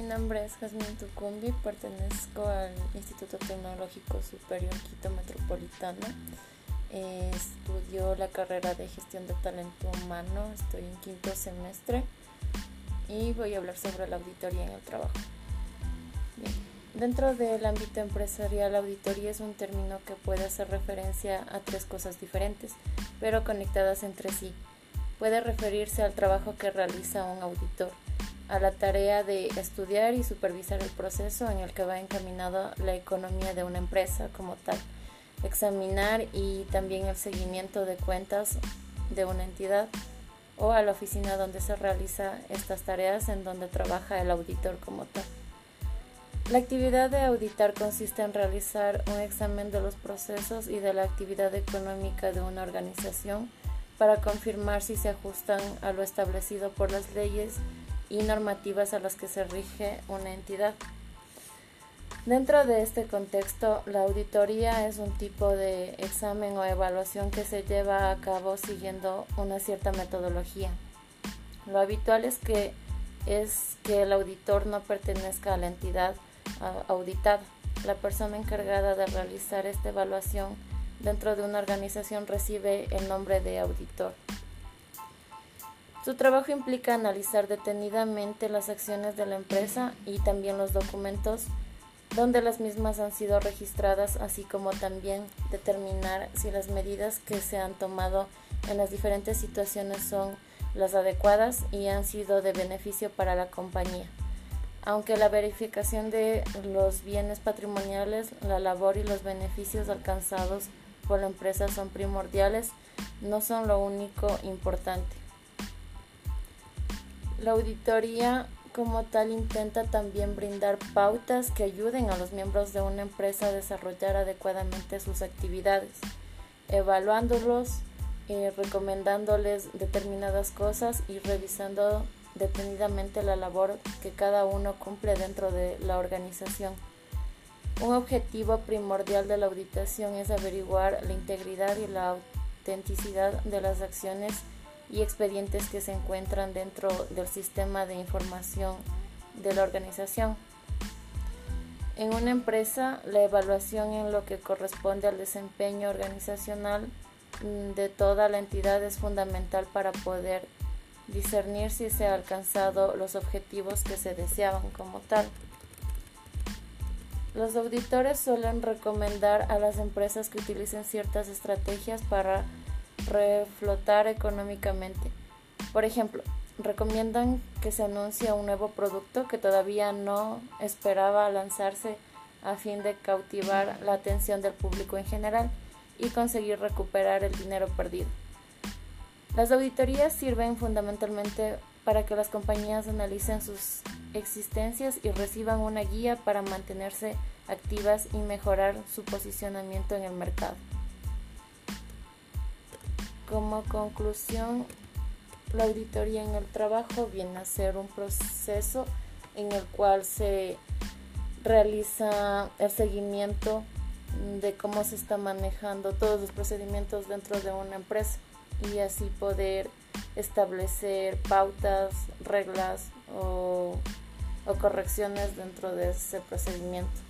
nombre es Jasmine Tucumbi, pertenezco al Instituto Tecnológico Superior Quito Metropolitano. Estudio la carrera de gestión de talento humano, estoy en quinto semestre y voy a hablar sobre la auditoría en el trabajo. Dentro del ámbito empresarial, la auditoría es un término que puede hacer referencia a tres cosas diferentes, pero conectadas entre sí. Puede referirse al trabajo que realiza un auditor, a la tarea de estudiar y supervisar el proceso en el que va encaminado la economía de una empresa como tal, examinar y también el seguimiento de cuentas de una entidad o a la oficina donde se realiza estas tareas en donde trabaja el auditor como tal. La actividad de auditar consiste en realizar un examen de los procesos y de la actividad económica de una organización para confirmar si se ajustan a lo establecido por las leyes y normativas a las que se rige una entidad. Dentro de este contexto, la auditoría es un tipo de examen o evaluación que se lleva a cabo siguiendo una cierta metodología. Lo habitual es que es que el auditor no pertenezca a la entidad auditada. La persona encargada de realizar esta evaluación dentro de una organización recibe el nombre de auditor. Su trabajo implica analizar detenidamente las acciones de la empresa y también los documentos donde las mismas han sido registradas, así como también determinar si las medidas que se han tomado en las diferentes situaciones son las adecuadas y han sido de beneficio para la compañía. Aunque la verificación de los bienes patrimoniales, la labor y los beneficios alcanzados por la empresa son primordiales, no son lo único importante. La auditoría como tal intenta también brindar pautas que ayuden a los miembros de una empresa a desarrollar adecuadamente sus actividades, evaluándolos, eh, recomendándoles determinadas cosas y revisando detenidamente la labor que cada uno cumple dentro de la organización. Un objetivo primordial de la auditación es averiguar la integridad y la autenticidad de las acciones y expedientes que se encuentran dentro del sistema de información de la organización. En una empresa, la evaluación en lo que corresponde al desempeño organizacional mm, de toda la entidad es fundamental para poder discernir si se han alcanzado los objetivos que se deseaban como tal. Los auditores suelen recomendar a las empresas que utilicen ciertas estrategias para reflotar económicamente. Por ejemplo, recomiendan que se anuncie un nuevo producto que todavía no esperaba lanzarse a fin de cautivar la atención del público en general y conseguir recuperar el dinero perdido. Las auditorías sirven fundamentalmente para que las compañías analicen sus existencias y reciban una guía para mantenerse activas y mejorar su posicionamiento en el mercado. Como conclusión, la auditoría en el trabajo viene a ser un proceso en el cual se realiza el seguimiento de cómo se está manejando todos los procedimientos dentro de una empresa y así poder establecer pautas, reglas o, o correcciones dentro de ese procedimiento.